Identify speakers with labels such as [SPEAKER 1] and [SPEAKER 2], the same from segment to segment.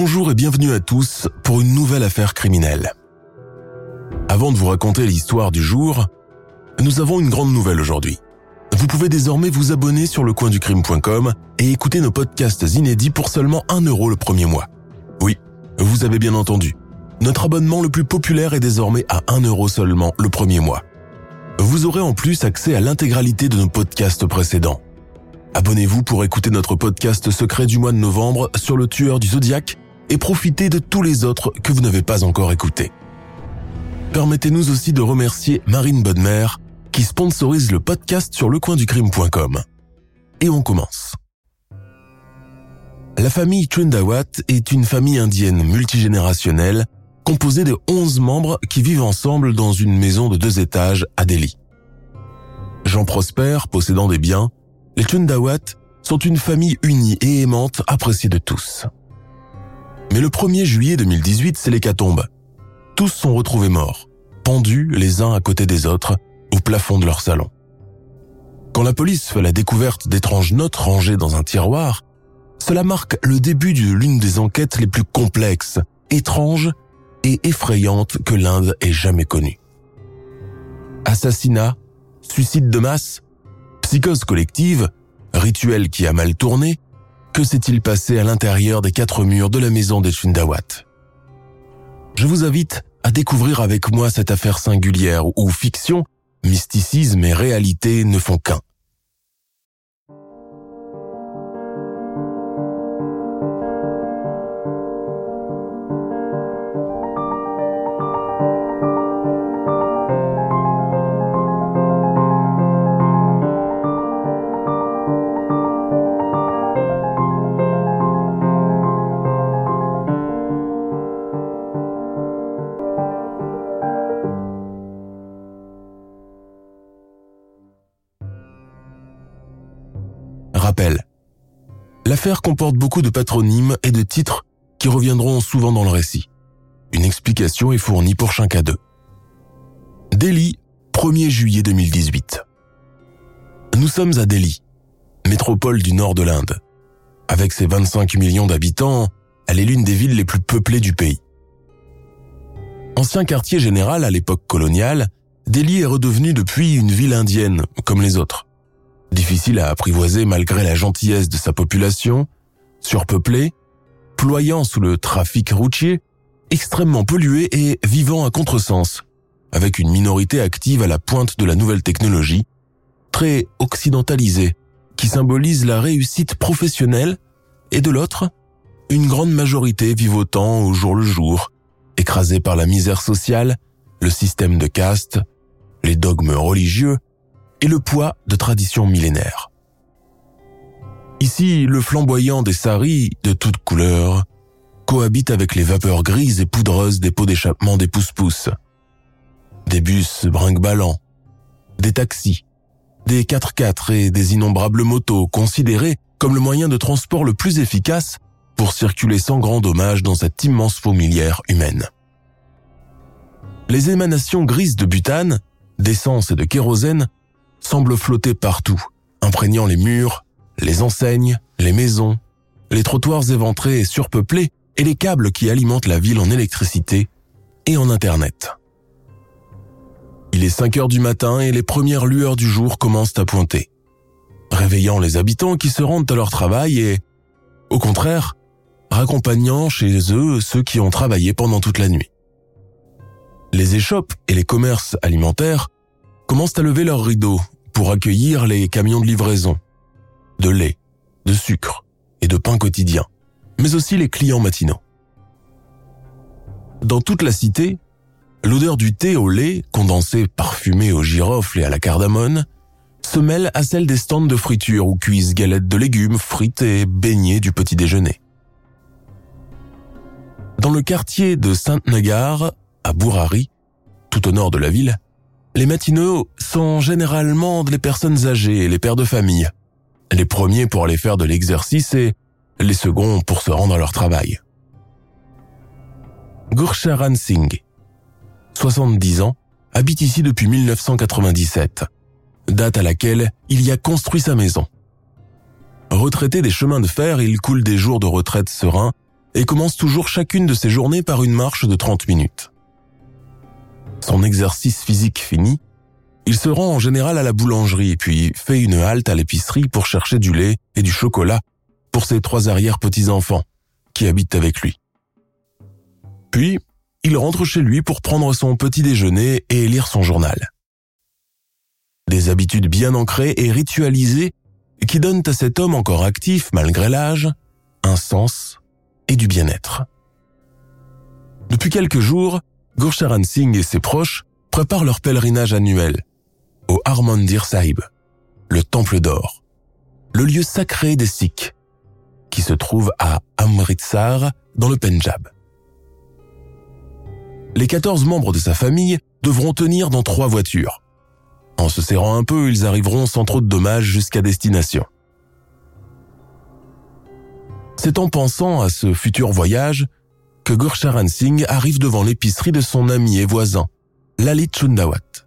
[SPEAKER 1] Bonjour et bienvenue à tous pour une nouvelle affaire criminelle. Avant de vous raconter l'histoire du jour, nous avons une grande nouvelle aujourd'hui. Vous pouvez désormais vous abonner sur lecoinducrime.com et écouter nos podcasts inédits pour seulement 1 euro le premier mois. Oui, vous avez bien entendu. Notre abonnement le plus populaire est désormais à 1 euro seulement le premier mois. Vous aurez en plus accès à l'intégralité de nos podcasts précédents. Abonnez-vous pour écouter notre podcast secret du mois de novembre sur le tueur du zodiaque et profitez de tous les autres que vous n'avez pas encore écoutés. Permettez-nous aussi de remercier Marine Bodmer qui sponsorise le podcast sur lecoinducrime.com. Et on commence. La famille Trindawat est une famille indienne multigénérationnelle composée de 11 membres qui vivent ensemble dans une maison de deux étages à Delhi. Jean Prosper, possédant des biens, les Trindawat sont une famille unie et aimante appréciée de tous. Mais le 1er juillet 2018, c'est l'hécatombe. Tous sont retrouvés morts, pendus les uns à côté des autres au plafond de leur salon. Quand la police fait la découverte d'étranges notes rangées dans un tiroir, cela marque le début de l'une des enquêtes les plus complexes, étranges et effrayantes que l'Inde ait jamais connues. Assassinat, suicide de masse, psychose collective, rituel qui a mal tourné, que s'est-il passé à l'intérieur des quatre murs de la maison des Chundawat? Je vous invite à découvrir avec moi cette affaire singulière où fiction, mysticisme et réalité ne font qu'un. L'affaire comporte beaucoup de patronymes et de titres qui reviendront souvent dans le récit. Une explication est fournie pour chacun d'eux. Delhi, 1er juillet 2018. Nous sommes à Delhi, métropole du nord de l'Inde. Avec ses 25 millions d'habitants, elle est l'une des villes les plus peuplées du pays. Ancien quartier général à l'époque coloniale, Delhi est redevenu depuis une ville indienne, comme les autres. Difficile à apprivoiser malgré la gentillesse de sa population, surpeuplée, ployant sous le trafic routier, extrêmement pollué et vivant à contresens, avec une minorité active à la pointe de la nouvelle technologie, très occidentalisée, qui symbolise la réussite professionnelle, et de l'autre, une grande majorité vivotant au jour le jour, écrasée par la misère sociale, le système de caste, les dogmes religieux et le poids de traditions millénaires. Ici, le flamboyant des saris de toutes couleurs cohabite avec les vapeurs grises et poudreuses des pots d'échappement des pousse-pousse. Des bus brinque-ballants, des taxis, des 4x4 et des innombrables motos considérés comme le moyen de transport le plus efficace pour circuler sans grand dommage dans cette immense fourmilière humaine. Les émanations grises de butane, d'essence et de kérosène semblent flotter partout, imprégnant les murs, les enseignes, les maisons, les trottoirs éventrés et surpeuplés et les câbles qui alimentent la ville en électricité et en Internet. Il est 5 heures du matin et les premières lueurs du jour commencent à pointer, réveillant les habitants qui se rendent à leur travail et, au contraire, raccompagnant chez eux ceux qui ont travaillé pendant toute la nuit. Les échoppes et les commerces alimentaires commencent à lever leurs rideaux pour accueillir les camions de livraison, de lait, de sucre et de pain quotidien, mais aussi les clients matinaux. Dans toute la cité, l'odeur du thé au lait, condensé parfumé au girofle et à la cardamone, se mêle à celle des stands de friture où cuisent galettes de légumes, frites et beignets du petit déjeuner. Dans le quartier de Sainte-Nagar, à Bourari, tout au nord de la ville, les matinaux sont généralement les personnes âgées et les pères de famille. Les premiers pour aller faire de l'exercice et les seconds pour se rendre à leur travail. Gursharan Singh, 70 ans, habite ici depuis 1997, date à laquelle il y a construit sa maison. Retraité des chemins de fer, il coule des jours de retraite sereins et commence toujours chacune de ses journées par une marche de 30 minutes. Son exercice physique fini, il se rend en général à la boulangerie puis fait une halte à l'épicerie pour chercher du lait et du chocolat pour ses trois arrière-petits-enfants qui habitent avec lui. Puis, il rentre chez lui pour prendre son petit déjeuner et lire son journal. Des habitudes bien ancrées et ritualisées qui donnent à cet homme encore actif malgré l'âge un sens et du bien-être. Depuis quelques jours, Gurcharan Singh et ses proches préparent leur pèlerinage annuel au Harmandir Sahib, le temple d'or, le lieu sacré des Sikhs, qui se trouve à Amritsar dans le Punjab. Les 14 membres de sa famille devront tenir dans trois voitures. En se serrant un peu, ils arriveront sans trop de dommages jusqu'à destination. C'est en pensant à ce futur voyage que Singh arrive devant l'épicerie de son ami et voisin, Lalit Chundawat.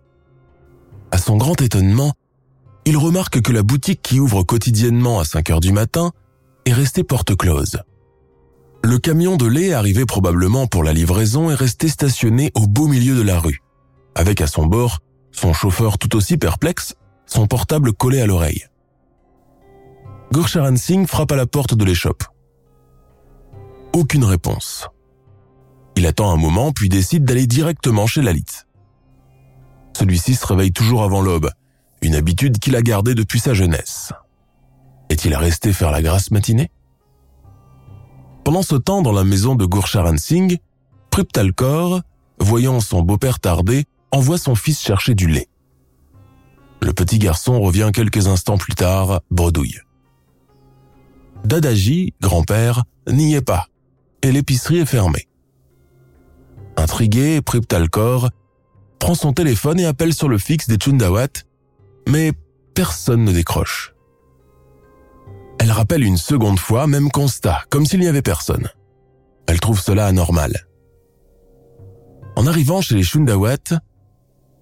[SPEAKER 1] À son grand étonnement, il remarque que la boutique qui ouvre quotidiennement à 5 heures du matin est restée porte close. Le camion de lait arrivé probablement pour la livraison est resté stationné au beau milieu de la rue, avec à son bord son chauffeur tout aussi perplexe, son portable collé à l'oreille. Gursharan Singh frappe à la porte de l'échoppe. Aucune réponse. Il attend un moment puis décide d'aller directement chez Lalit. Celui-ci se réveille toujours avant l'aube, une habitude qu'il a gardée depuis sa jeunesse. Est-il resté faire la grasse matinée? Pendant ce temps, dans la maison de Gurcharan Singh, Priptalkor, voyant son beau-père tarder, envoie son fils chercher du lait. Le petit garçon revient quelques instants plus tard, bredouille. Dadaji, grand-père, n'y est pas, et l'épicerie est fermée. Intrigué, Priptalkor prend son téléphone et appelle sur le fixe des Chundawat, mais personne ne décroche. Elle rappelle une seconde fois, même constat, comme s'il n'y avait personne. Elle trouve cela anormal. En arrivant chez les Chundawat,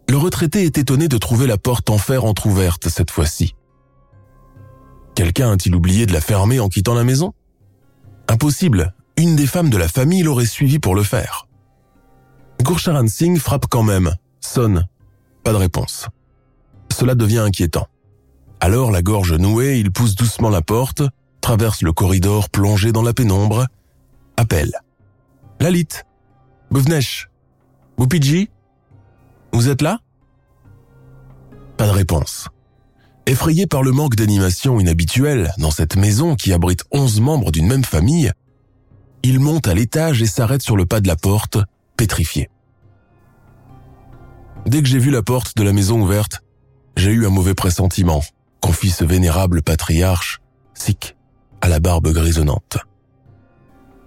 [SPEAKER 1] le retraité est étonné de trouver la porte en fer entr'ouverte cette fois-ci. Quelqu'un a-t-il oublié de la fermer en quittant la maison? Impossible, une des femmes de la famille l'aurait suivi pour le faire. Gurcharan Singh frappe quand même, sonne, pas de réponse. Cela devient inquiétant. Alors, la gorge nouée, il pousse doucement la porte, traverse le corridor plongé dans la pénombre, appelle. Lalit, Buvnesh, Bupiji, vous êtes là? Pas de réponse. Effrayé par le manque d'animation inhabituelle dans cette maison qui abrite onze membres d'une même famille, il monte à l'étage et s'arrête sur le pas de la porte, pétrifié. Dès que j'ai vu la porte de la maison ouverte, j'ai eu un mauvais pressentiment, confie ce vénérable patriarche, Sikh, à la barbe grisonnante.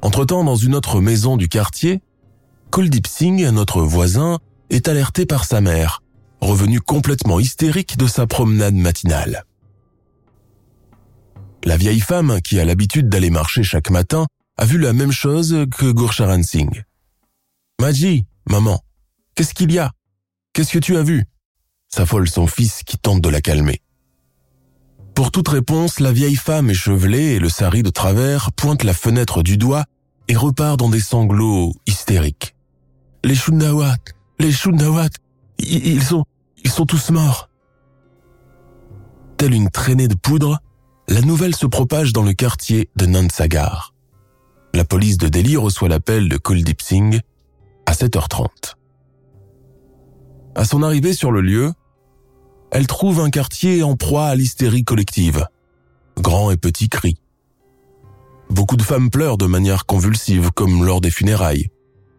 [SPEAKER 1] Entre-temps, dans une autre maison du quartier, Kuldip Singh, notre voisin, est alerté par sa mère, revenue complètement hystérique de sa promenade matinale. La vieille femme, qui a l'habitude d'aller marcher chaque matin, a vu la même chose que Gurcharan Singh. Maji, maman, qu'est-ce qu'il y a? Qu'est-ce que tu as vu? S'affole son fils qui tente de la calmer. Pour toute réponse, la vieille femme échevelée et le sari de travers pointe la fenêtre du doigt et repart dans des sanglots hystériques. Les Shundawat, les Shundawat, ils sont, ils sont tous morts. Telle une traînée de poudre, la nouvelle se propage dans le quartier de Nansagar. La police de Delhi reçoit l'appel de Kuldip Singh à 7h30. À son arrivée sur le lieu, elle trouve un quartier en proie à l'hystérie collective. Grands et petits cris. Beaucoup de femmes pleurent de manière convulsive comme lors des funérailles.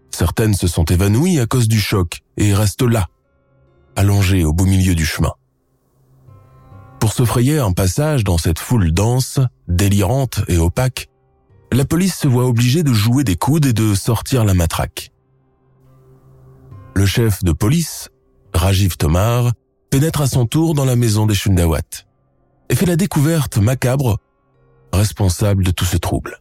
[SPEAKER 1] Certaines se sont évanouies à cause du choc et restent là, allongées au beau milieu du chemin. Pour se frayer un passage dans cette foule dense, délirante et opaque, la police se voit obligée de jouer des coudes et de sortir la matraque. Le chef de police, Rajiv Tomar, pénètre à son tour dans la maison des Shundawat et fait la découverte macabre responsable de tout ce trouble.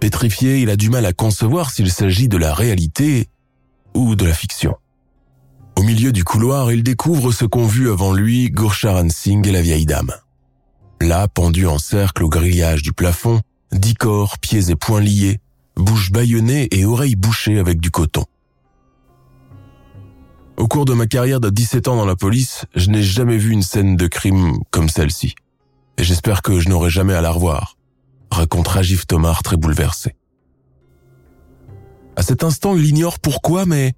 [SPEAKER 1] Pétrifié, il a du mal à concevoir s'il s'agit de la réalité ou de la fiction. Au milieu du couloir, il découvre ce qu'ont vu avant lui Gurcharan Singh et la vieille dame. Là, pendus en cercle au grillage du plafond, dix corps, pieds et poings liés, bouche bâillonnée et oreilles bouchées avec du coton. Au cours de ma carrière de 17 ans dans la police, je n'ai jamais vu une scène de crime comme celle-ci. Et j'espère que je n'aurai jamais à la revoir, raconte Rajiv Tomar très bouleversé. À cet instant, il ignore pourquoi, mais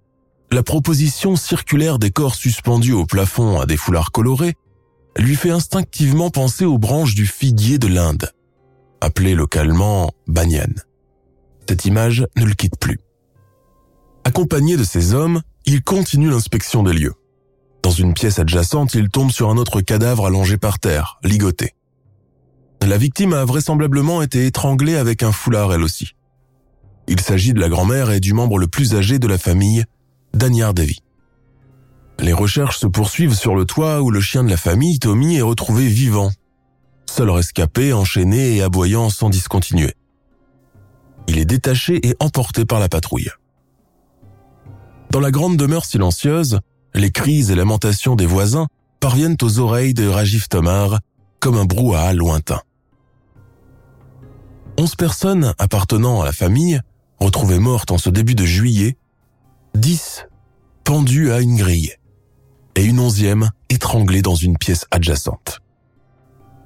[SPEAKER 1] la proposition circulaire des corps suspendus au plafond à des foulards colorés lui fait instinctivement penser aux branches du figuier de l'Inde, appelé localement banyan. Cette image ne le quitte plus. Accompagné de ces hommes, il continue l'inspection des lieux. Dans une pièce adjacente, il tombe sur un autre cadavre allongé par terre, ligoté. La victime a vraisemblablement été étranglée avec un foulard elle aussi. Il s'agit de la grand-mère et du membre le plus âgé de la famille, Danyar Devi. Les recherches se poursuivent sur le toit où le chien de la famille, Tommy, est retrouvé vivant, seul rescapé, enchaîné et aboyant sans discontinuer. Il est détaché et emporté par la patrouille. Dans la grande demeure silencieuse, les cris et lamentations des voisins parviennent aux oreilles de Rajiv Tomar comme un brouhaha lointain. Onze personnes appartenant à la famille, retrouvées mortes en ce début de juillet, dix pendues à une grille et une onzième étranglée dans une pièce adjacente.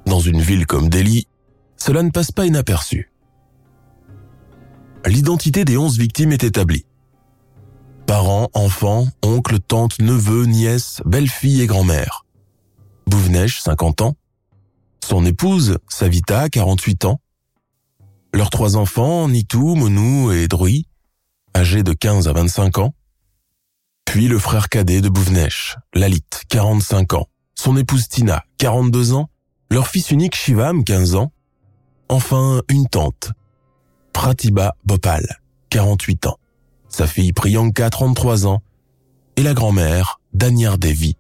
[SPEAKER 1] Dans une ville comme Delhi, cela ne passe pas inaperçu. L'identité des onze victimes est établie. Enfants, oncles, tantes, neveux, nièces, belle-fille et grand-mère. Bouvnesh, 50 ans. Son épouse, Savita, 48 ans. Leurs trois enfants, Nitou, Monou et Drui, âgés de 15 à 25 ans. Puis le frère cadet de Bouvnesh, Lalit, 45 ans. Son épouse Tina, 42 ans. Leur fils unique Shivam, 15 ans. Enfin, une tante, Pratiba Bopal, 48 ans sa fille Priyanka, 33 ans, et la grand-mère, Danyar Devi,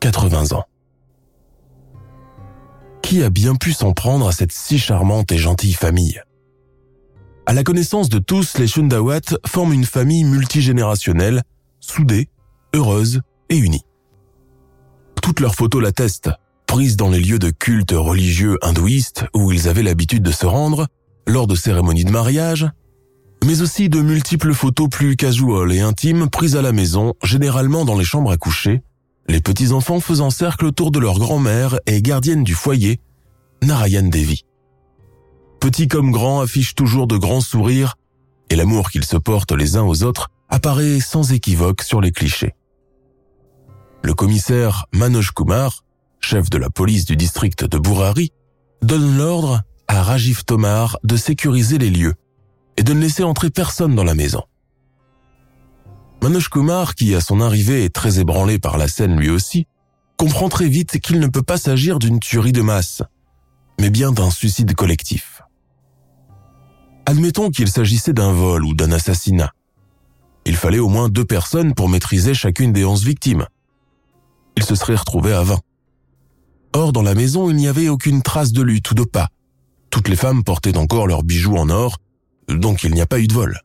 [SPEAKER 1] 80 ans. Qui a bien pu s'en prendre à cette si charmante et gentille famille? À la connaissance de tous, les Shundawat forment une famille multigénérationnelle, soudée, heureuse et unie. Toutes leurs photos l'attestent, prises dans les lieux de culte religieux hindouistes où ils avaient l'habitude de se rendre, lors de cérémonies de mariage, mais aussi de multiples photos plus casual et intimes prises à la maison, généralement dans les chambres à coucher, les petits-enfants faisant cercle autour de leur grand-mère et gardienne du foyer, Narayan Devi. Petits comme grands affichent toujours de grands sourires et l'amour qu'ils se portent les uns aux autres apparaît sans équivoque sur les clichés. Le commissaire Manoj Kumar, chef de la police du district de Burari, donne l'ordre à Rajiv Tomar de sécuriser les lieux et de ne laisser entrer personne dans la maison. Manoj Kumar, qui à son arrivée est très ébranlé par la scène lui aussi, comprend très vite qu'il ne peut pas s'agir d'une tuerie de masse, mais bien d'un suicide collectif. Admettons qu'il s'agissait d'un vol ou d'un assassinat. Il fallait au moins deux personnes pour maîtriser chacune des onze victimes. Il se serait retrouvé à vingt. Or, dans la maison, il n'y avait aucune trace de lutte ou de pas. Toutes les femmes portaient encore leurs bijoux en or donc il n'y a pas eu de vol.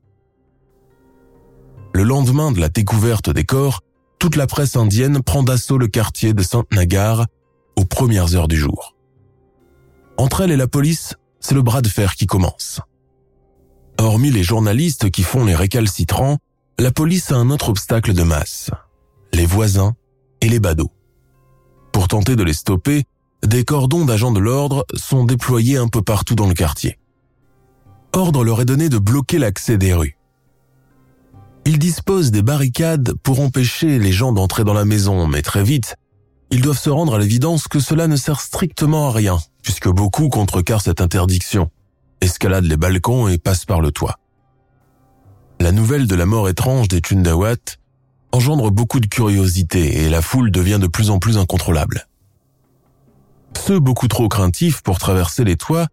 [SPEAKER 1] Le lendemain de la découverte des corps, toute la presse indienne prend d'assaut le quartier de Saint-Nagar aux premières heures du jour. Entre elle et la police, c'est le bras de fer qui commence. Hormis les journalistes qui font les récalcitrants, la police a un autre obstacle de masse, les voisins et les badauds. Pour tenter de les stopper, des cordons d'agents de l'ordre sont déployés un peu partout dans le quartier ordre leur est donné de bloquer l'accès des rues. Ils disposent des barricades pour empêcher les gens d'entrer dans la maison, mais très vite, ils doivent se rendre à l'évidence que cela ne sert strictement à rien, puisque beaucoup contrecarrent cette interdiction, escaladent les balcons et passent par le toit. La nouvelle de la mort étrange des Tundawat engendre beaucoup de curiosité et la foule devient de plus en plus incontrôlable. Ceux beaucoup trop craintifs pour traverser les toits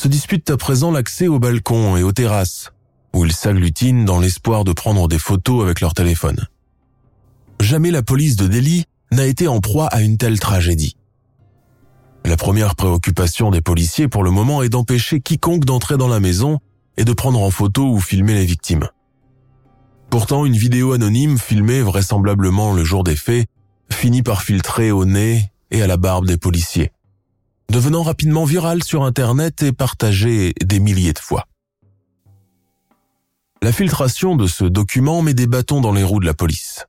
[SPEAKER 1] se disputent à présent l'accès aux balcons et aux terrasses, où ils s'agglutinent dans l'espoir de prendre des photos avec leur téléphone. Jamais la police de Delhi n'a été en proie à une telle tragédie. La première préoccupation des policiers pour le moment est d'empêcher quiconque d'entrer dans la maison et de prendre en photo ou filmer les victimes. Pourtant, une vidéo anonyme filmée vraisemblablement le jour des faits finit par filtrer au nez et à la barbe des policiers, devenant rapidement virale sur Internet et partagée des milliers de fois. La filtration de ce document met des bâtons dans les roues de la police.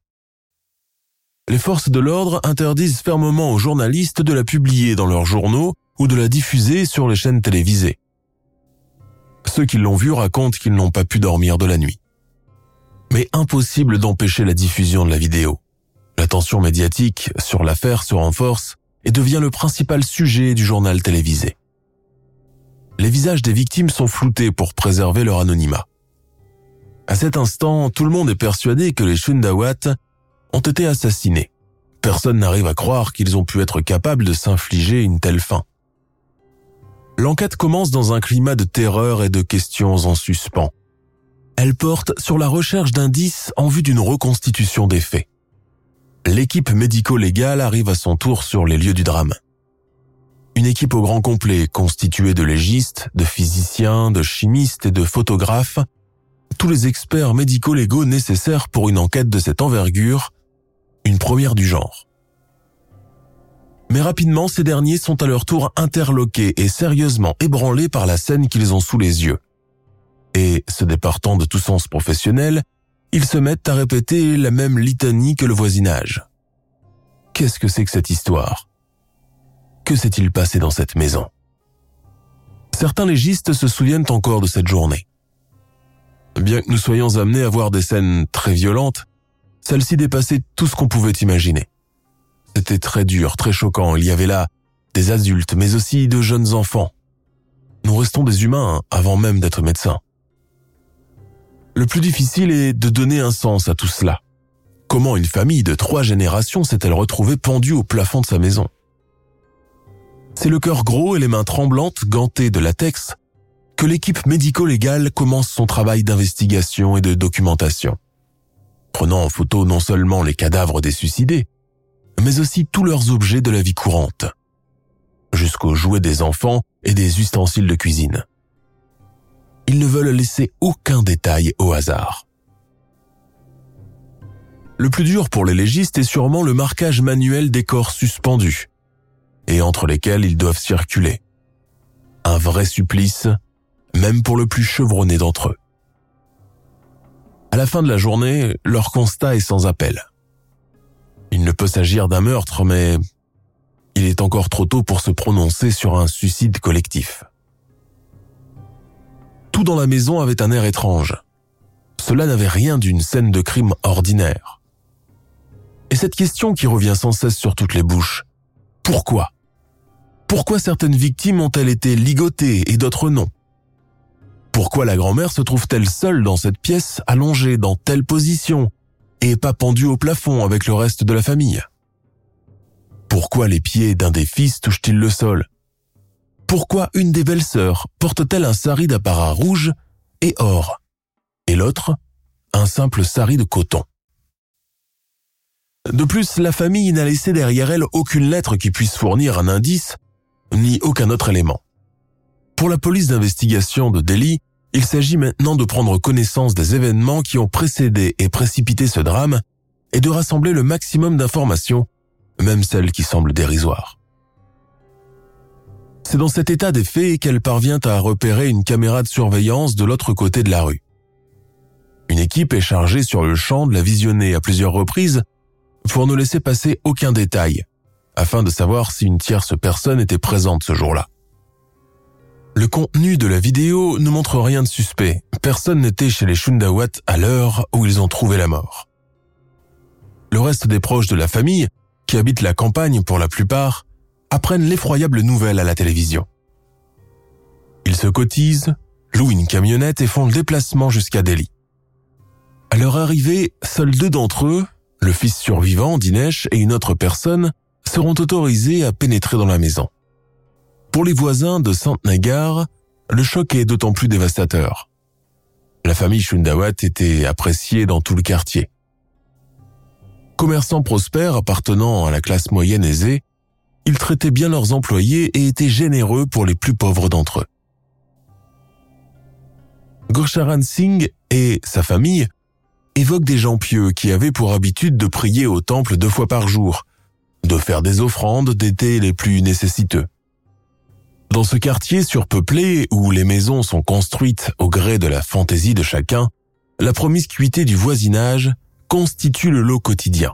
[SPEAKER 1] Les forces de l'ordre interdisent fermement aux journalistes de la publier dans leurs journaux ou de la diffuser sur les chaînes télévisées. Ceux qui l'ont vue racontent qu'ils n'ont pas pu dormir de la nuit. Mais impossible d'empêcher la diffusion de la vidéo. L'attention médiatique sur l'affaire se renforce et devient le principal sujet du journal télévisé. Les visages des victimes sont floutés pour préserver leur anonymat. À cet instant, tout le monde est persuadé que les Shundawat ont été assassinés. Personne n'arrive à croire qu'ils ont pu être capables de s'infliger une telle fin. L'enquête commence dans un climat de terreur et de questions en suspens. Elle porte sur la recherche d'indices en vue d'une reconstitution des faits. L'équipe médico-légale arrive à son tour sur les lieux du drame. Une équipe au grand complet constituée de légistes, de physiciens, de chimistes et de photographes, tous les experts médico-légaux nécessaires pour une enquête de cette envergure une première du genre. Mais rapidement, ces derniers sont à leur tour interloqués et sérieusement ébranlés par la scène qu'ils ont sous les yeux. Et, se départant de tout sens professionnel, ils se mettent à répéter la même litanie que le voisinage. Qu'est-ce que c'est que cette histoire? Que s'est-il passé dans cette maison? Certains légistes se souviennent encore de cette journée. Bien que nous soyons amenés à voir des scènes très violentes, celle-ci dépassait tout ce qu'on pouvait imaginer. C'était très dur, très choquant. Il y avait là des adultes, mais aussi de jeunes enfants. Nous restons des humains avant même d'être médecins. Le plus difficile est de donner un sens à tout cela. Comment une famille de trois générations s'est-elle retrouvée pendue au plafond de sa maison? C'est le cœur gros et les mains tremblantes, gantées de latex, que l'équipe médico-légale commence son travail d'investigation et de documentation prenant en photo non seulement les cadavres des suicidés, mais aussi tous leurs objets de la vie courante, jusqu'aux jouets des enfants et des ustensiles de cuisine. Ils ne veulent laisser aucun détail au hasard. Le plus dur pour les légistes est sûrement le marquage manuel des corps suspendus, et entre lesquels ils doivent circuler. Un vrai supplice, même pour le plus chevronné d'entre eux. À la fin de la journée, leur constat est sans appel. Il ne peut s'agir d'un meurtre, mais il est encore trop tôt pour se prononcer sur un suicide collectif. Dans la maison avait un air étrange. Cela n'avait rien d'une scène de crime ordinaire. Et cette question qui revient sans cesse sur toutes les bouches, pourquoi? Pourquoi certaines victimes ont-elles été ligotées et d'autres non? Pourquoi la grand-mère se trouve-t-elle seule dans cette pièce, allongée dans telle position, et pas pendue au plafond avec le reste de la famille? Pourquoi les pieds d'un des fils touchent-ils le sol? Pourquoi une des belles-sœurs porte-t-elle un sari d'apparat rouge et or, et l'autre un simple sari de coton? De plus, la famille n'a laissé derrière elle aucune lettre qui puisse fournir un indice, ni aucun autre élément. Pour la police d'investigation de Delhi, il s'agit maintenant de prendre connaissance des événements qui ont précédé et précipité ce drame et de rassembler le maximum d'informations, même celles qui semblent dérisoires. C'est dans cet état des faits qu'elle parvient à repérer une caméra de surveillance de l'autre côté de la rue. Une équipe est chargée sur le champ de la visionner à plusieurs reprises pour ne laisser passer aucun détail, afin de savoir si une tierce personne était présente ce jour-là. Le contenu de la vidéo ne montre rien de suspect. Personne n'était chez les Shundawat à l'heure où ils ont trouvé la mort. Le reste des proches de la famille, qui habitent la campagne pour la plupart, apprennent l'effroyable nouvelle à la télévision. Ils se cotisent, louent une camionnette et font le déplacement jusqu'à Delhi. À leur arrivée, seuls deux d'entre eux, le fils survivant, Dinesh, et une autre personne, seront autorisés à pénétrer dans la maison. Pour les voisins de Sainte-Nagar, le choc est d'autant plus dévastateur. La famille Shundawat était appréciée dans tout le quartier. Commerçants prospères appartenant à la classe moyenne aisée, ils traitaient bien leurs employés et étaient généreux pour les plus pauvres d'entre eux. Gorsharan Singh et sa famille évoquent des gens pieux qui avaient pour habitude de prier au temple deux fois par jour, de faire des offrandes d'été les plus nécessiteux. Dans ce quartier surpeuplé où les maisons sont construites au gré de la fantaisie de chacun, la promiscuité du voisinage constitue le lot quotidien.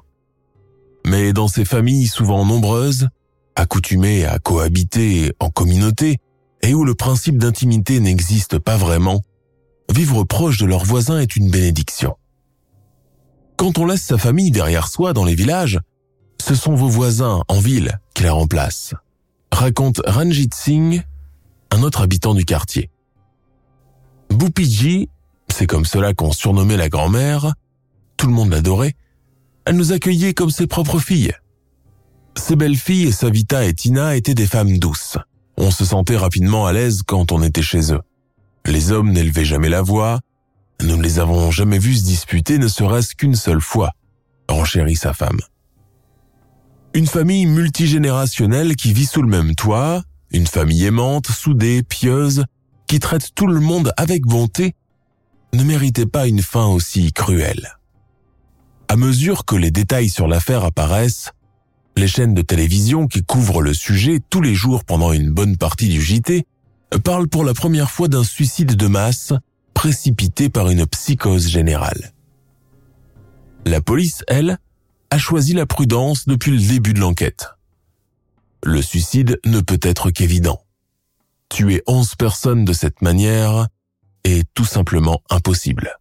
[SPEAKER 1] Mais dans ces familles souvent nombreuses, accoutumées à cohabiter en communauté, et où le principe d'intimité n'existe pas vraiment, vivre proche de leurs voisins est une bénédiction. Quand on laisse sa famille derrière soi dans les villages, ce sont vos voisins en ville qui la remplacent raconte Ranjit Singh, un autre habitant du quartier. Boupiji, c'est comme cela qu'on surnommait la grand-mère, tout le monde l'adorait, elle nous accueillait comme ses propres filles. Ses belles-filles, Savita et Tina, étaient des femmes douces. On se sentait rapidement à l'aise quand on était chez eux. Les hommes n'élevaient jamais la voix, nous ne les avons jamais vus se disputer ne serait-ce qu'une seule fois, renchérit sa femme. Une famille multigénérationnelle qui vit sous le même toit, une famille aimante, soudée, pieuse, qui traite tout le monde avec bonté, ne méritait pas une fin aussi cruelle. À mesure que les détails sur l'affaire apparaissent, les chaînes de télévision qui couvrent le sujet tous les jours pendant une bonne partie du JT parlent pour la première fois d'un suicide de masse précipité par une psychose générale. La police, elle, a choisi la prudence depuis le début de l'enquête. Le suicide ne peut être qu'évident. Tuer 11 personnes de cette manière est tout simplement impossible.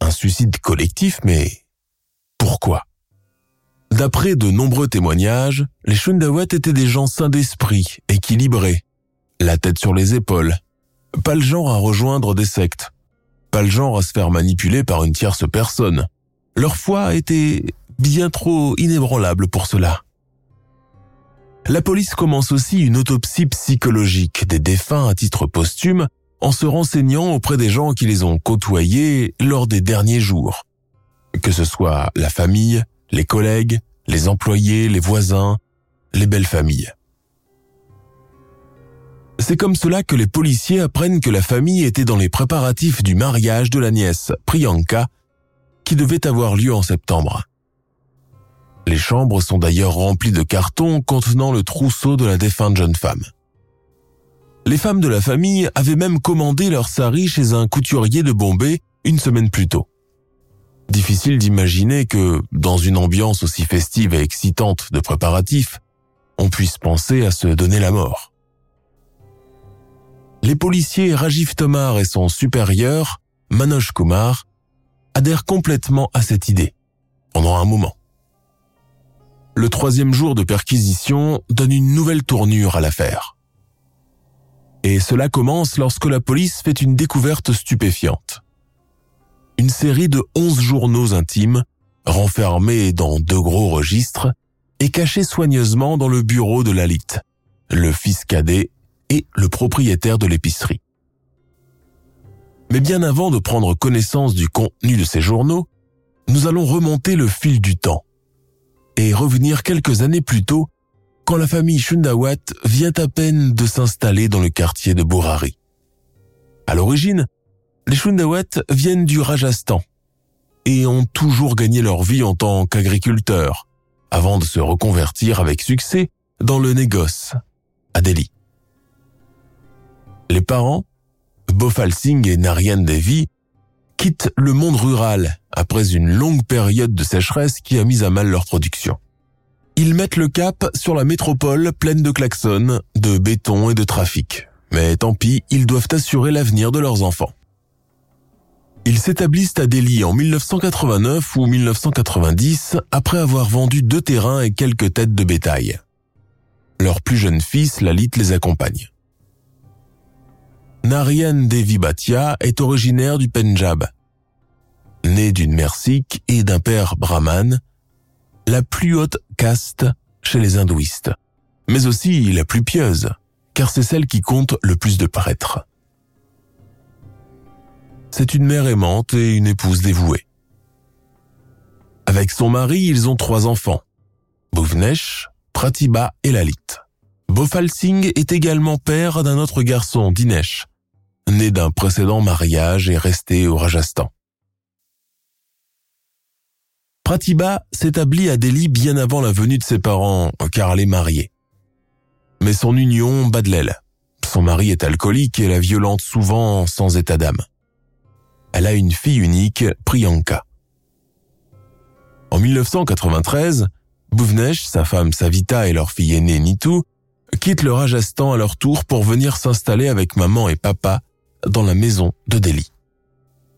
[SPEAKER 1] Un suicide collectif, mais pourquoi? D'après de nombreux témoignages, les Shundawat étaient des gens sains d'esprit, équilibrés, la tête sur les épaules, pas le genre à rejoindre des sectes, pas le genre à se faire manipuler par une tierce personne, leur foi était bien trop inébranlable pour cela. La police commence aussi une autopsie psychologique des défunts à titre posthume en se renseignant auprès des gens qui les ont côtoyés lors des derniers jours. Que ce soit la famille, les collègues, les employés, les voisins, les belles familles. C'est comme cela que les policiers apprennent que la famille était dans les préparatifs du mariage de la nièce, Priyanka, qui devait avoir lieu en septembre. Les chambres sont d'ailleurs remplies de cartons contenant le trousseau de la défunte jeune femme. Les femmes de la famille avaient même commandé leur sari chez un couturier de Bombay une semaine plus tôt. Difficile d'imaginer que, dans une ambiance aussi festive et excitante de préparatifs, on puisse penser à se donner la mort. Les policiers Rajiv Tomar et son supérieur, Manoj Kumar, adhère complètement à cette idée, pendant un moment. Le troisième jour de perquisition donne une nouvelle tournure à l'affaire. Et cela commence lorsque la police fait une découverte stupéfiante. Une série de onze journaux intimes, renfermés dans deux gros registres, est cachée soigneusement dans le bureau de Lalit, le fils cadet et le propriétaire de l'épicerie. Mais bien avant de prendre connaissance du contenu de ces journaux, nous allons remonter le fil du temps et revenir quelques années plus tôt quand la famille Shundawat vient à peine de s'installer dans le quartier de Borari. À l'origine, les Shundawat viennent du Rajasthan et ont toujours gagné leur vie en tant qu'agriculteurs avant de se reconvertir avec succès dans le négoce à Delhi. Les parents Bofal Singh et Narayan Devi quittent le monde rural après une longue période de sécheresse qui a mis à mal leur production. Ils mettent le cap sur la métropole pleine de klaxons, de béton et de trafic. Mais tant pis, ils doivent assurer l'avenir de leurs enfants. Ils s'établissent à Delhi en 1989 ou 1990 après avoir vendu deux terrains et quelques têtes de bétail. Leur plus jeune fils, Lalit, les accompagne. Narayan Devi Bhatia est originaire du Pendjab. d'une mère sikh et d'un père brahman, la plus haute caste chez les hindouistes, mais aussi la plus pieuse, car c'est celle qui compte le plus de prêtres. C'est une mère aimante et une épouse dévouée. Avec son mari, ils ont trois enfants, Bhuvnesh, Pratibha et Lalit. Bhopal Singh est également père d'un autre garçon, Dinesh, né d'un précédent mariage et resté au Rajasthan. Pratibha s'établit à Delhi bien avant la venue de ses parents, car elle est mariée. Mais son union bat de l'aile. Son mari est alcoolique et la violente souvent sans état d'âme. Elle a une fille unique, Priyanka. En 1993, Bhuvnesh, sa femme Savita et leur fille aînée Nitu quittent le Rajasthan à leur tour pour venir s'installer avec maman et papa dans la maison de Delhi.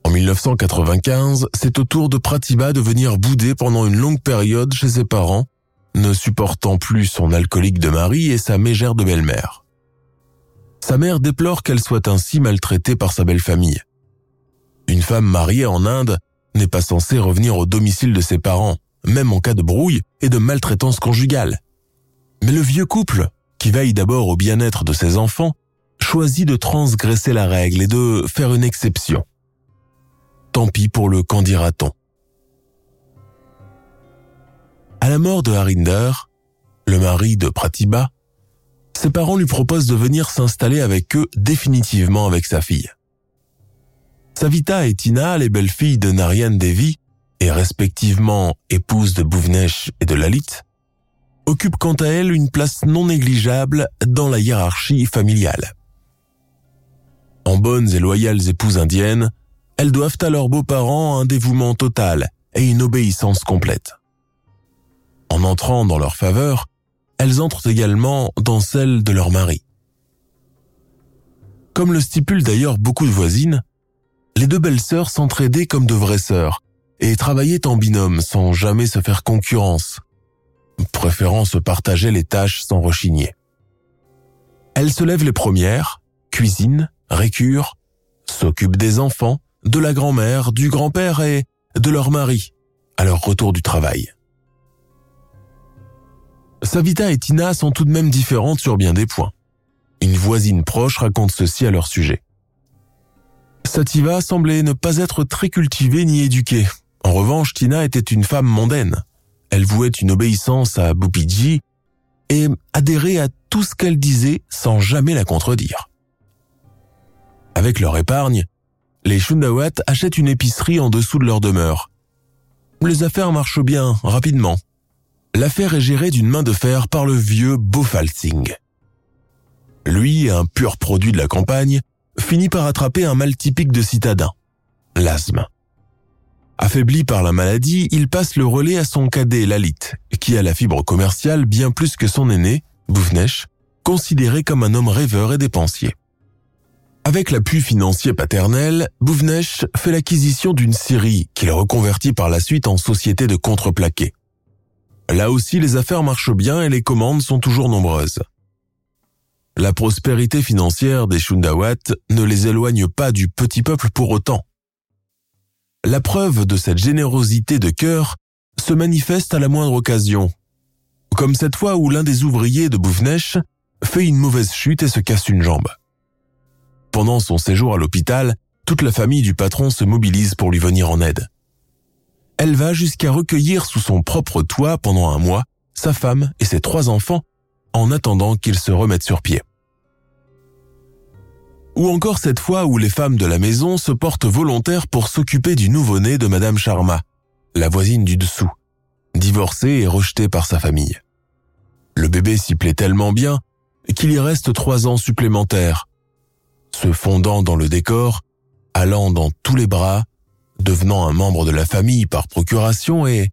[SPEAKER 1] En 1995, c'est au tour de Pratibha de venir bouder pendant une longue période chez ses parents, ne supportant plus son alcoolique de mari et sa mégère de belle-mère. Sa mère déplore qu'elle soit ainsi maltraitée par sa belle famille. Une femme mariée en Inde n'est pas censée revenir au domicile de ses parents, même en cas de brouille et de maltraitance conjugale. Mais le vieux couple, qui veille d'abord au bien-être de ses enfants, choisit de transgresser la règle et de faire une exception. Tant pis pour le qu'en dira-t-on. À la mort de Harinder, le mari de Pratibha, ses parents lui proposent de venir s'installer avec eux définitivement avec sa fille. Savita et Tina, les belles-filles de Narayan Devi, et respectivement épouses de Bhuvnesh et de Lalit, occupent quant à elles une place non négligeable dans la hiérarchie familiale. En bonnes et loyales épouses indiennes, elles doivent à leurs beaux-parents un dévouement total et une obéissance complète. En entrant dans leur faveur, elles entrent également dans celle de leur mari. Comme le stipulent d'ailleurs beaucoup de voisines, les deux belles-sœurs s'entraidaient comme de vraies sœurs et travaillaient en binôme sans jamais se faire concurrence, préférant se partager les tâches sans rechigner. Elles se lèvent les premières, cuisinent, récurent, s'occupent des enfants, de la grand-mère, du grand-père et de leur mari à leur retour du travail. Savita et Tina sont tout de même différentes sur bien des points. Une voisine proche raconte ceci à leur sujet. Sativa semblait ne pas être très cultivée ni éduquée. En revanche, Tina était une femme mondaine. Elle vouait une obéissance à Bupiji et adhérait à tout ce qu'elle disait sans jamais la contredire. Avec leur épargne, les Shundawat achètent une épicerie en dessous de leur demeure. Les affaires marchent bien, rapidement. L'affaire est gérée d'une main de fer par le vieux Bofal Singh. Lui, un pur produit de la campagne, finit par attraper un mal typique de citadin, l'asthme. Affaibli par la maladie, il passe le relais à son cadet Lalit, qui a la fibre commerciale bien plus que son aîné, Bhuvnesh, considéré comme un homme rêveur et dépensier. Avec l'appui financier paternel, Bhuvnesh fait l'acquisition d'une scierie qu'il reconvertit par la suite en société de contreplaqué. Là aussi, les affaires marchent bien et les commandes sont toujours nombreuses. La prospérité financière des Shundawat ne les éloigne pas du petit peuple pour autant. La preuve de cette générosité de cœur se manifeste à la moindre occasion, comme cette fois où l'un des ouvriers de Bhuvnesh fait une mauvaise chute et se casse une jambe. Pendant son séjour à l'hôpital, toute la famille du patron se mobilise pour lui venir en aide. Elle va jusqu'à recueillir sous son propre toit pendant un mois sa femme et ses trois enfants en attendant qu'ils se remettent sur pied. Ou encore cette fois où les femmes de la maison se portent volontaires pour s'occuper du nouveau-né de Madame Sharma, la voisine du dessous, divorcée et rejetée par sa famille. Le bébé s'y plaît tellement bien qu'il y reste trois ans supplémentaires, se fondant dans le décor, allant dans tous les bras, devenant un membre de la famille par procuration et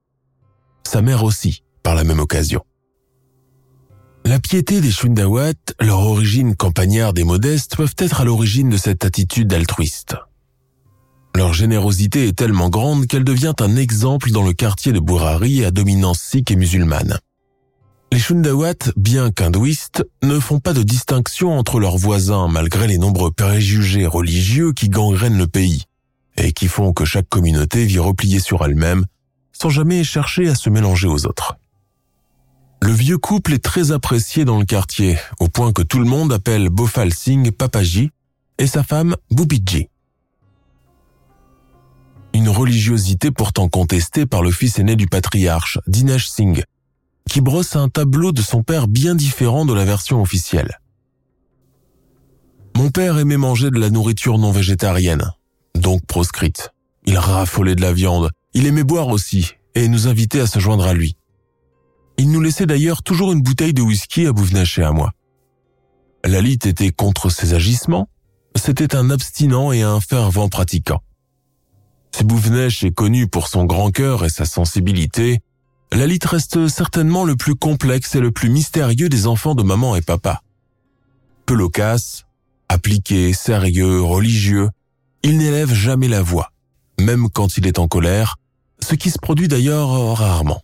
[SPEAKER 1] sa mère aussi par la même occasion. La piété des Shundawat, leur origine campagnarde et modeste peuvent être à l'origine de cette attitude altruiste. Leur générosité est tellement grande qu'elle devient un exemple dans le quartier de Burari à dominance sikh et musulmane. Les Shundawat, bien qu'hindouistes, ne font pas de distinction entre leurs voisins malgré les nombreux préjugés religieux qui gangrènent le pays et qui font que chaque communauté vit repliée sur elle-même sans jamais chercher à se mélanger aux autres. Le vieux couple est très apprécié dans le quartier, au point que tout le monde appelle Bofal Singh Papaji et sa femme Bubiji. Une religiosité pourtant contestée par le fils aîné du patriarche, Dinesh Singh, qui brosse un tableau de son père bien différent de la version officielle. Mon père aimait manger de la nourriture non végétarienne, donc proscrite. Il raffolait de la viande, il aimait boire aussi, et nous invitait à se joindre à lui. Il nous laissait d'ailleurs toujours une bouteille de whisky à Bouvnache et à moi. Lalit était contre ses agissements, c'était un abstinent et un fervent pratiquant. Si Bouvnesh est connu pour son grand cœur et sa sensibilité, Lalit reste certainement le plus complexe et le plus mystérieux des enfants de maman et papa. Peu loquace, appliqué, sérieux, religieux, il n'élève jamais la voix, même quand il est en colère, ce qui se produit d'ailleurs rarement.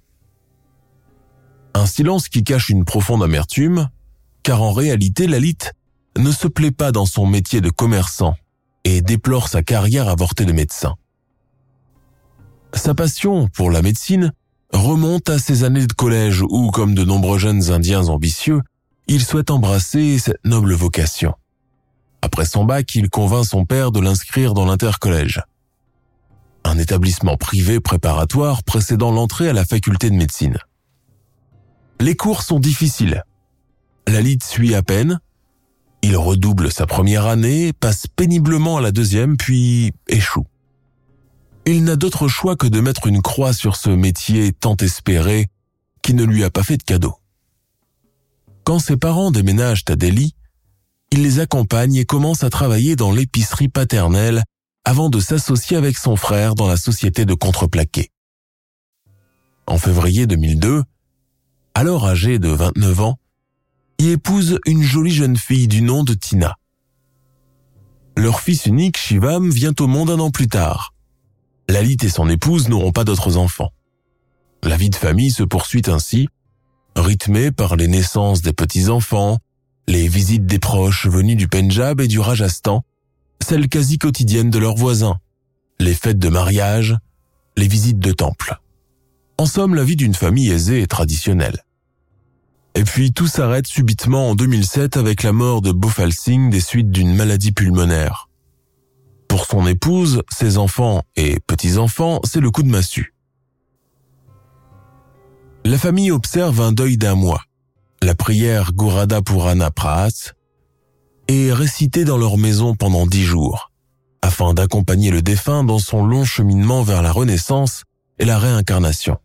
[SPEAKER 1] Un silence qui cache une profonde amertume, car en réalité Lalit ne se plaît pas dans son métier de commerçant et déplore sa carrière avortée de médecin. Sa passion pour la médecine remonte à ses années de collège où, comme de nombreux jeunes indiens ambitieux, il souhaite embrasser cette noble vocation. Après son bac, il convainc son père de l'inscrire dans l'intercollège, un établissement privé préparatoire précédant l'entrée à la faculté de médecine. Les cours sont difficiles. Lalit suit à peine. Il redouble sa première année, passe péniblement à la deuxième, puis échoue. Il n'a d'autre choix que de mettre une croix sur ce métier tant espéré qui ne lui a pas fait de cadeau. Quand ses parents déménagent à Delhi, il les accompagne et commence à travailler dans l'épicerie paternelle avant de s'associer avec son frère dans la société de contreplaqué. En février 2002, alors âgé de 29 ans, il épouse une jolie jeune fille du nom de Tina. Leur fils unique, Shivam, vient au monde un an plus tard. Lalit et son épouse n'auront pas d'autres enfants. La vie de famille se poursuit ainsi, rythmée par les naissances des petits-enfants, les visites des proches venus du Pendjab et du Rajasthan, celles quasi quotidiennes de leurs voisins, les fêtes de mariage, les visites de temple. En somme, la vie d'une famille aisée et traditionnelle. Et puis tout s'arrête subitement en 2007 avec la mort de Bofal Singh des suites d'une maladie pulmonaire. Pour son épouse, ses enfants et petits-enfants, c'est le coup de massue. La famille observe un deuil d'un mois. La prière Gurada Purana Prahas est récitée dans leur maison pendant dix jours, afin d'accompagner le défunt dans son long cheminement vers la renaissance et la réincarnation.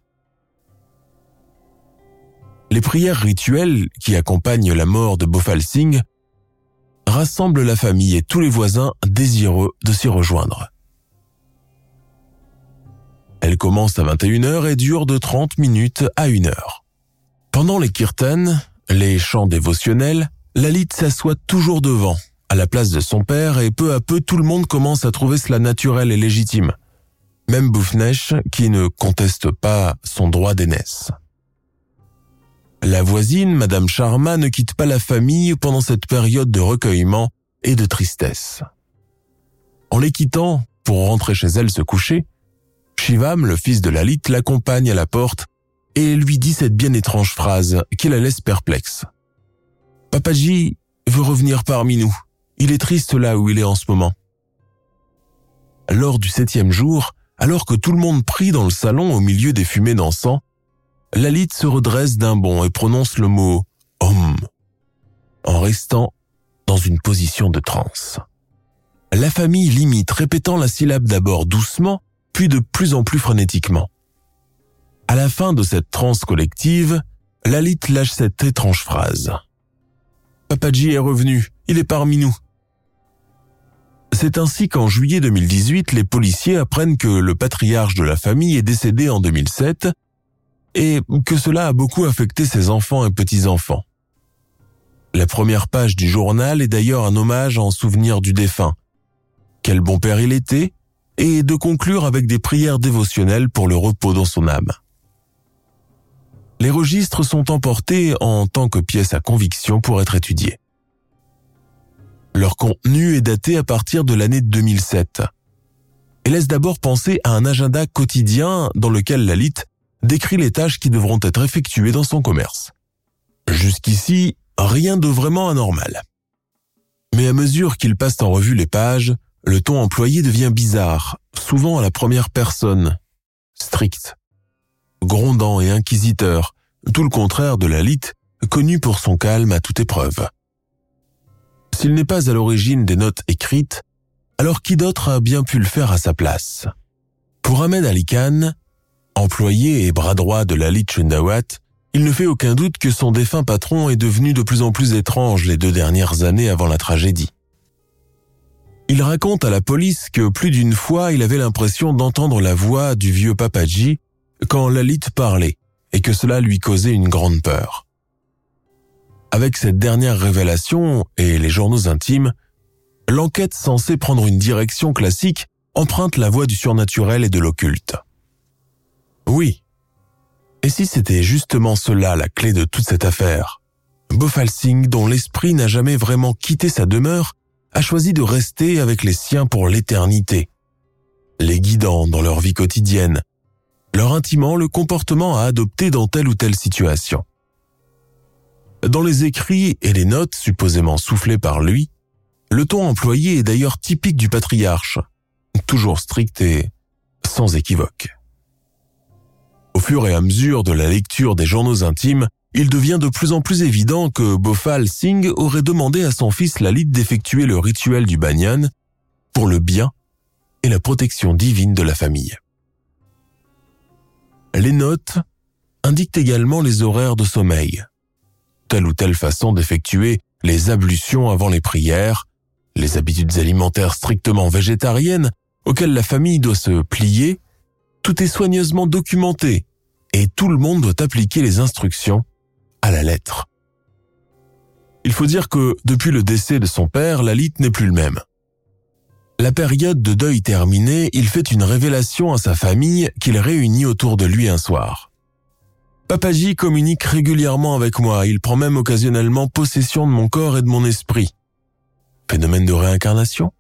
[SPEAKER 1] Les prières rituelles qui accompagnent la mort de Bofal Singh rassemblent la famille et tous les voisins désireux de s'y rejoindre. Elles commencent à 21h et durent de 30 minutes à 1 heure. Pendant les kirtans, les chants dévotionnels, Lalit s'assoit toujours devant, à la place de son père, et peu à peu tout le monde commence à trouver cela naturel et légitime. Même Boufnesh, qui ne conteste pas son droit d'aînesse. La voisine, Madame Sharma, ne quitte pas la famille pendant cette période de recueillement et de tristesse. En les quittant, pour rentrer chez elle se coucher, Shivam, le fils de Lalit, l'accompagne à la porte et lui dit cette bien étrange phrase qui la laisse perplexe. Papaji veut revenir parmi nous. Il est triste là où il est en ce moment. Lors du septième jour, alors que tout le monde prie dans le salon au milieu des fumées d'encens, Lalit se redresse d'un bond et prononce le mot Om en restant dans une position de transe. La famille limite, répétant la syllabe d'abord doucement, puis de plus en plus frénétiquement. À la fin de cette transe collective, Lalit lâche cette étrange phrase. Papaji est revenu, il est parmi nous. C'est ainsi qu'en juillet 2018, les policiers apprennent que le patriarche de la famille est décédé en 2007 et que cela a beaucoup affecté ses enfants et petits-enfants. La première page du journal est d'ailleurs un hommage en souvenir du défunt. Quel bon père il était, et de conclure avec des prières dévotionnelles pour le repos dans son âme. Les registres sont emportés en tant que pièces à conviction pour être étudiés. Leur contenu est daté à partir de l'année 2007. et laisse d'abord penser à un agenda quotidien dans lequel Lalit décrit les tâches qui devront être effectuées dans son commerce. Jusqu'ici, rien de vraiment anormal. Mais à mesure qu'il passe en revue les pages, le ton employé devient bizarre, souvent à la première personne, strict, grondant et inquisiteur, tout le contraire de Lalit, connu pour son calme à toute épreuve. S'il n'est pas à l'origine des notes écrites, alors qui d'autre a bien pu le faire à sa place? Pour Ahmed Ali Khan, employé et bras droit de Lalit Chundawat, il ne fait aucun doute que son défunt patron est devenu de plus en plus étrange les deux dernières années avant la tragédie. Il raconte à la police que plus d'une fois il avait l'impression d'entendre la voix du vieux Papaji quand Lalit parlait et que cela lui causait une grande peur. Avec cette dernière révélation et les journaux intimes, l'enquête censée prendre une direction classique emprunte la voie du surnaturel et de l'occulte. Oui. Et si c'était justement cela la clé de toute cette affaire? Bofal Singh, dont l'esprit n'a jamais vraiment quitté sa demeure, a choisi de rester avec les siens pour l'éternité, les guidant dans leur vie quotidienne, leur intimant le comportement à adopter dans telle ou telle situation. Dans les écrits et les notes supposément soufflées par lui, le ton employé est d'ailleurs typique du patriarche, toujours strict et sans équivoque. Au fur et à mesure de la lecture des journaux intimes, il devient de plus en plus évident que Bofal Singh aurait demandé à son fils Lalit d'effectuer le rituel du banyan pour le bien et la protection divine de la famille. Les notes indiquent également les horaires de sommeil, telle ou telle façon d'effectuer les ablutions avant les prières, les habitudes alimentaires strictement végétariennes auxquelles la famille doit se plier, tout est soigneusement documenté et tout le monde doit appliquer les instructions à la lettre. Il faut dire que depuis le décès de son père, Lalit n'est plus le même. La période de deuil terminée, il fait une révélation à sa famille qu'il réunit autour de lui un soir. Papaji communique régulièrement avec moi, il prend même occasionnellement possession de mon corps et de mon esprit. Phénomène de réincarnation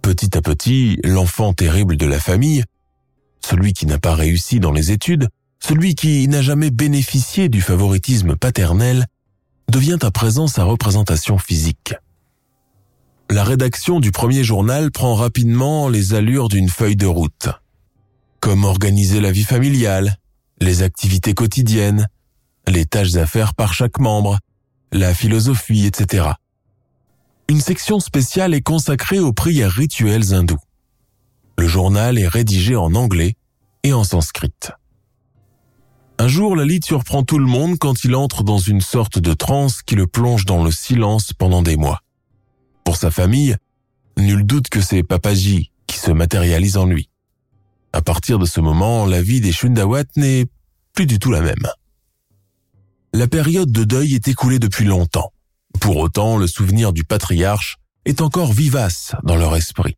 [SPEAKER 1] Petit à petit, l'enfant terrible de la famille, celui qui n'a pas réussi dans les études, celui qui n'a jamais bénéficié du favoritisme paternel, devient à présent sa représentation physique. La rédaction du premier journal prend rapidement les allures d'une feuille de route. Comme organiser la vie familiale, les activités quotidiennes, les tâches à faire par chaque membre, la philosophie, etc. Une section spéciale est consacrée aux prières rituelles hindoues. Le journal est rédigé en anglais et en sanskrit. Un jour, Lalit surprend tout le monde quand il entre dans une sorte de transe qui le plonge dans le silence pendant des mois. Pour sa famille, nul doute que c'est Papaji qui se matérialise en lui. À partir de ce moment, la vie des Shundawat n'est plus du tout la même. La période de deuil est écoulée depuis longtemps. Pour autant, le souvenir du patriarche est encore vivace dans leur esprit.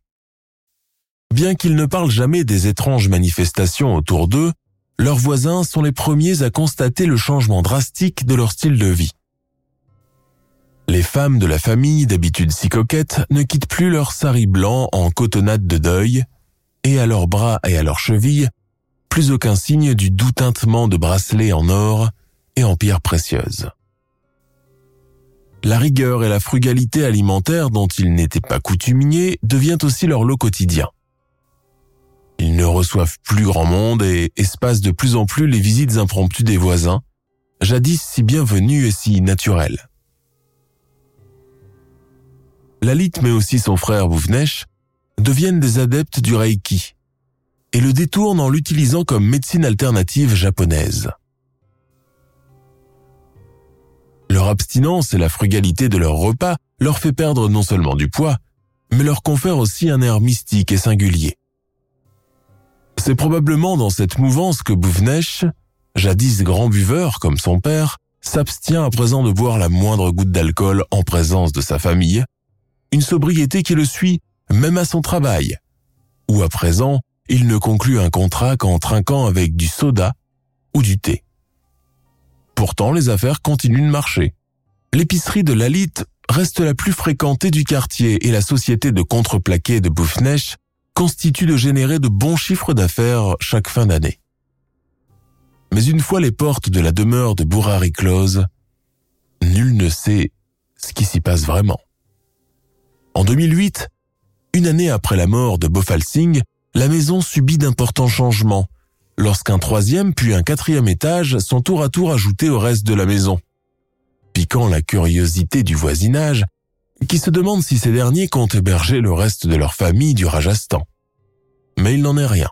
[SPEAKER 1] Bien qu'ils ne parlent jamais des étranges manifestations autour d'eux, leurs voisins sont les premiers à constater le changement drastique de leur style de vie. Les femmes de la famille, d'habitude si coquettes, ne quittent plus leur sari blanc en cotonnade de deuil, et à leurs bras et à leurs chevilles, plus aucun signe du doux tintement de bracelets en or et en pierres précieuses. La rigueur et la frugalité alimentaire dont ils n'étaient pas coutumiers devient aussi leur lot quotidien. Ils ne reçoivent plus grand monde et espacent de plus en plus les visites impromptues des voisins, jadis si bienvenues et si naturelles. Lalit mais aussi son frère Bouvnesh deviennent des adeptes du Reiki et le détournent en l'utilisant comme médecine alternative japonaise. Leur abstinence et la frugalité de leurs repas leur fait perdre non seulement du poids, mais leur confère aussi un air mystique et singulier. C'est probablement dans cette mouvance que Bouvnesh, jadis grand buveur comme son père, s'abstient à présent de boire la moindre goutte d'alcool en présence de sa famille, une sobriété qui le suit même à son travail, où à présent il ne conclut un contrat qu'en trinquant avec du soda ou du thé. Pourtant, les affaires continuent de marcher. L'épicerie de Lalit reste la plus fréquentée du quartier et la société de contreplaqué de Boufnech constitue de générer de bons chiffres d'affaires chaque fin d'année. Mais une fois les portes de la demeure de Bourari closes, nul ne sait ce qui s'y passe vraiment. En 2008, une année après la mort de Bofalsing, la maison subit d'importants changements lorsqu'un troisième puis un quatrième étage sont tour à tour ajoutés au reste de la maison. Piquant la curiosité du voisinage, qui se demande si ces derniers comptent héberger le reste de leur famille du Rajasthan. Mais il n'en est rien.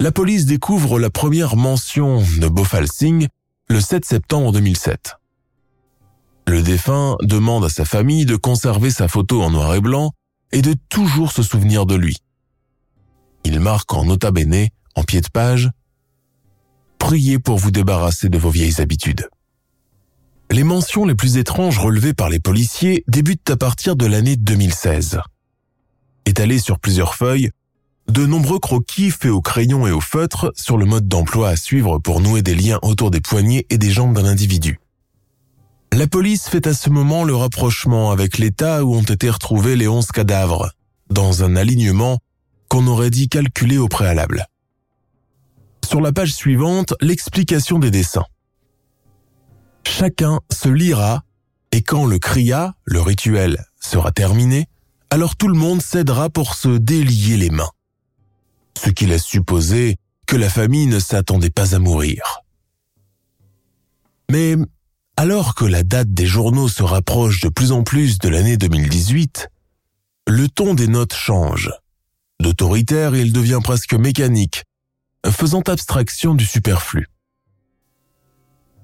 [SPEAKER 1] La police découvre la première mention de Bofal Singh le 7 septembre 2007. Le défunt demande à sa famille de conserver sa photo en noir et blanc et de toujours se souvenir de lui. Il marque en nota bene, en pied de page, Priez pour vous débarrasser de vos vieilles habitudes. Les mentions les plus étranges relevées par les policiers débutent à partir de l'année 2016. Étalés sur plusieurs feuilles, de nombreux croquis faits au crayon et au feutre sur le mode d'emploi à suivre pour nouer des liens autour des poignets et des jambes d'un individu. La police fait à ce moment le rapprochement avec l'état où ont été retrouvés les onze cadavres, dans un alignement qu'on aurait dit calculé au préalable. Sur la page suivante, l'explication des dessins. Chacun se lira et quand le cria, le rituel, sera terminé, alors tout le monde cédera pour se délier les mains. Ce qui laisse supposer que la famille ne s'attendait pas à mourir. Mais alors que la date des journaux se rapproche de plus en plus de l'année 2018, le ton des notes change. D'autoritaire, il devient presque mécanique, faisant abstraction du superflu.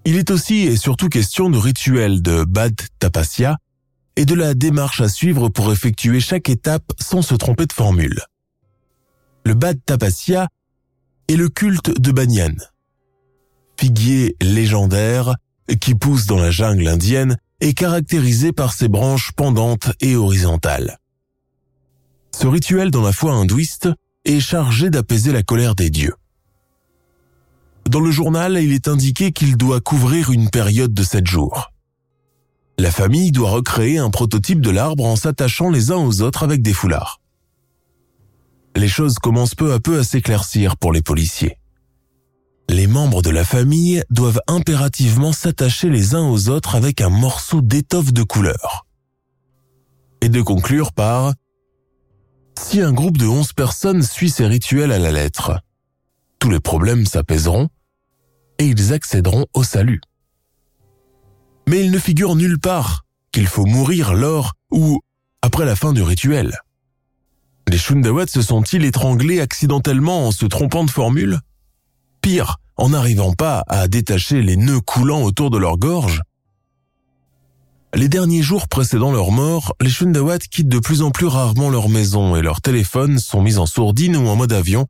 [SPEAKER 1] Il est aussi et surtout question de rituel de Bad Tapasya et de la démarche à suivre pour effectuer chaque étape sans se tromper de formule. Le Bad Tapasya est le culte de Banyan, figuier légendaire qui pousse dans la jungle indienne est caractérisé par ses branches pendantes et horizontales. Ce rituel dans la foi hindouiste est chargé d'apaiser la colère des dieux. Dans le journal, il est indiqué qu'il doit couvrir une période de sept jours. La famille doit recréer un prototype de l'arbre en s'attachant les uns aux autres avec des foulards. Les choses commencent peu à peu à s'éclaircir pour les policiers les membres de la famille doivent impérativement s'attacher les uns aux autres avec un morceau d'étoffe de couleur. Et de conclure par Si un groupe de onze personnes suit ces rituels à la lettre, tous les problèmes s'apaiseront et ils accéderont au salut. Mais il ne figure nulle part qu'il faut mourir lors ou après la fin du rituel. Les Shundawats se sont-ils étranglés accidentellement en se trompant de formule? En n'arrivant pas à détacher les nœuds coulants autour de leur gorge. Les derniers jours précédant leur mort, les Shundawat quittent de plus en plus rarement leur maison et leurs téléphones sont mis en sourdine ou en mode avion,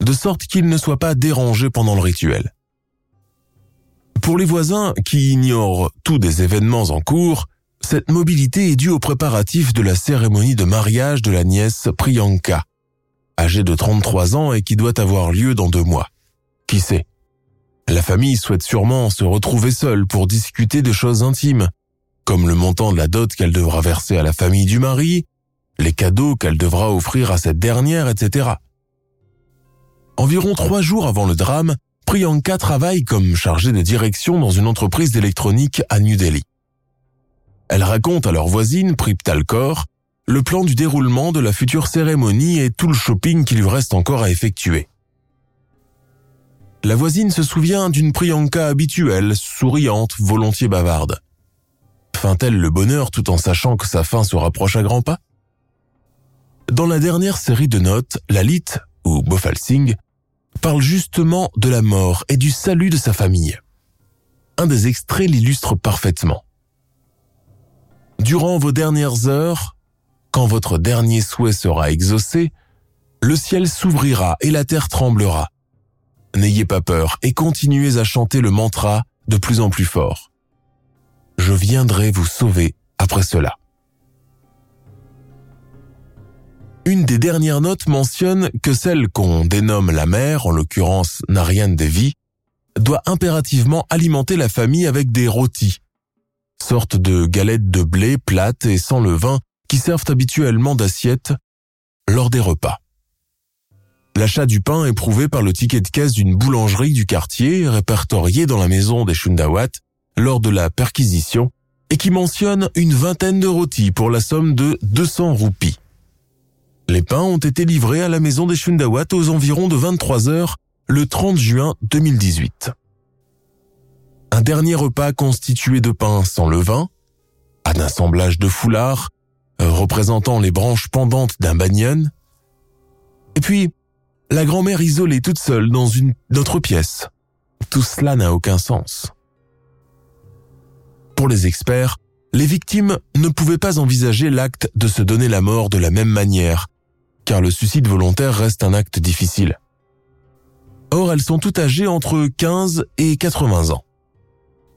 [SPEAKER 1] de sorte qu'ils ne soient pas dérangés pendant le rituel. Pour les voisins qui ignorent tous des événements en cours, cette mobilité est due aux préparatifs de la cérémonie de mariage de la nièce Priyanka, âgée de 33 ans et qui doit avoir lieu dans deux mois. Qui sait? La famille souhaite sûrement se retrouver seule pour discuter de choses intimes, comme le montant de la dot qu'elle devra verser à la famille du mari, les cadeaux qu'elle devra offrir à cette dernière, etc. Environ trois jours avant le drame, Priyanka travaille comme chargée de direction dans une entreprise d'électronique à New Delhi. Elle raconte à leur voisine, Priptal Kaur, le plan du déroulement de la future cérémonie et tout le shopping qui lui reste encore à effectuer. La voisine se souvient d'une Priyanka habituelle, souriante, volontiers bavarde. Feint-elle le bonheur tout en sachant que sa fin se rapproche à grands pas? Dans la dernière série de notes, Lalit, ou Bofal Singh, parle justement de la mort et du salut de sa famille. Un des extraits l'illustre parfaitement. Durant vos dernières heures, quand votre dernier souhait sera exaucé, le ciel s'ouvrira et la terre tremblera N'ayez pas peur et continuez à chanter le mantra de plus en plus fort. Je viendrai vous sauver après cela. Une des dernières notes mentionne que celle qu'on dénomme la mère, en l'occurrence Narian Devi, doit impérativement alimenter la famille avec des rôtis, sorte de galettes de blé plates et sans levain qui servent habituellement d'assiette lors des repas. L'achat du pain est prouvé par le ticket de caisse d'une boulangerie du quartier répertorié dans la maison des Shundawat lors de la perquisition et qui mentionne une vingtaine de rôtis pour la somme de 200 roupies. Les pains ont été livrés à la maison des Shundawat aux environs de 23 heures le 30 juin 2018. Un dernier repas constitué de pain sans levain, un assemblage de foulards représentant les branches pendantes d'un banyan, et puis la grand-mère isolée toute seule dans une autre pièce. Tout cela n'a aucun sens. Pour les experts, les victimes ne pouvaient pas envisager l'acte de se donner la mort de la même manière, car le suicide volontaire reste un acte difficile. Or, elles sont toutes âgées entre 15 et 80 ans.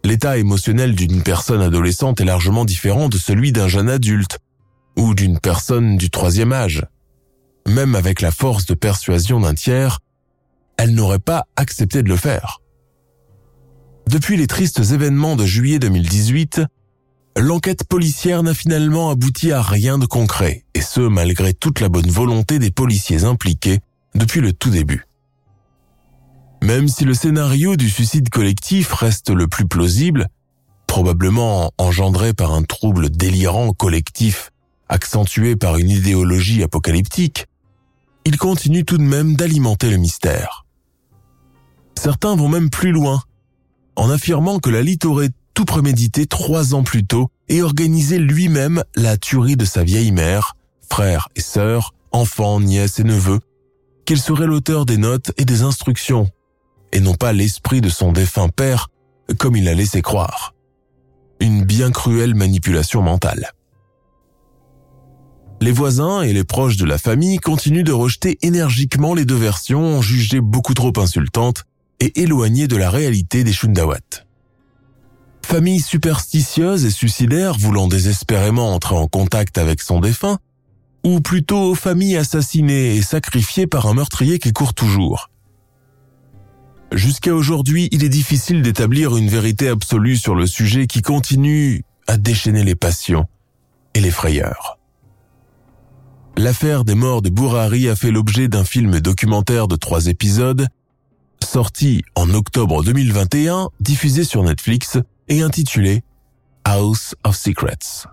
[SPEAKER 1] L'état émotionnel d'une personne adolescente est largement différent de celui d'un jeune adulte ou d'une personne du troisième âge. Même avec la force de persuasion d'un tiers, elle n'aurait pas accepté de le faire. Depuis les tristes événements de juillet 2018, l'enquête policière n'a finalement abouti à rien de concret, et ce malgré toute la bonne volonté des policiers impliqués depuis le tout début. Même si le scénario du suicide collectif reste le plus plausible, probablement engendré par un trouble délirant collectif accentué par une idéologie apocalyptique, il continue tout de même d'alimenter le mystère. Certains vont même plus loin, en affirmant que Lalit aurait tout prémédité trois ans plus tôt et organisé lui-même la tuerie de sa vieille mère, frères et sœurs, enfants, nièces et neveux, qu'il serait l'auteur des notes et des instructions et non pas l'esprit de son défunt père, comme il l'a laissé croire. Une bien cruelle manipulation mentale. Les voisins et les proches de la famille continuent de rejeter énergiquement les deux versions jugées beaucoup trop insultantes et éloignées de la réalité des Shundawat. Famille superstitieuse et suicidaire voulant désespérément entrer en contact avec son défunt, ou plutôt famille assassinée et sacrifiée par un meurtrier qui court toujours. Jusqu'à aujourd'hui, il est difficile d'établir une vérité absolue sur le sujet qui continue à déchaîner les passions et les frayeurs. L'affaire des morts de Bourari a fait l'objet d'un film documentaire de trois épisodes, sorti en octobre 2021, diffusé sur Netflix et intitulé House of Secrets.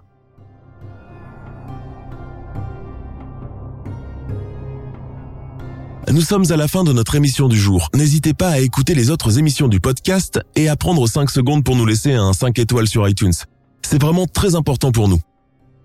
[SPEAKER 1] Nous sommes à la fin de notre émission du jour. N'hésitez pas à écouter les autres émissions du podcast et à prendre 5 secondes pour nous laisser un 5 étoiles sur iTunes. C'est vraiment très important pour nous.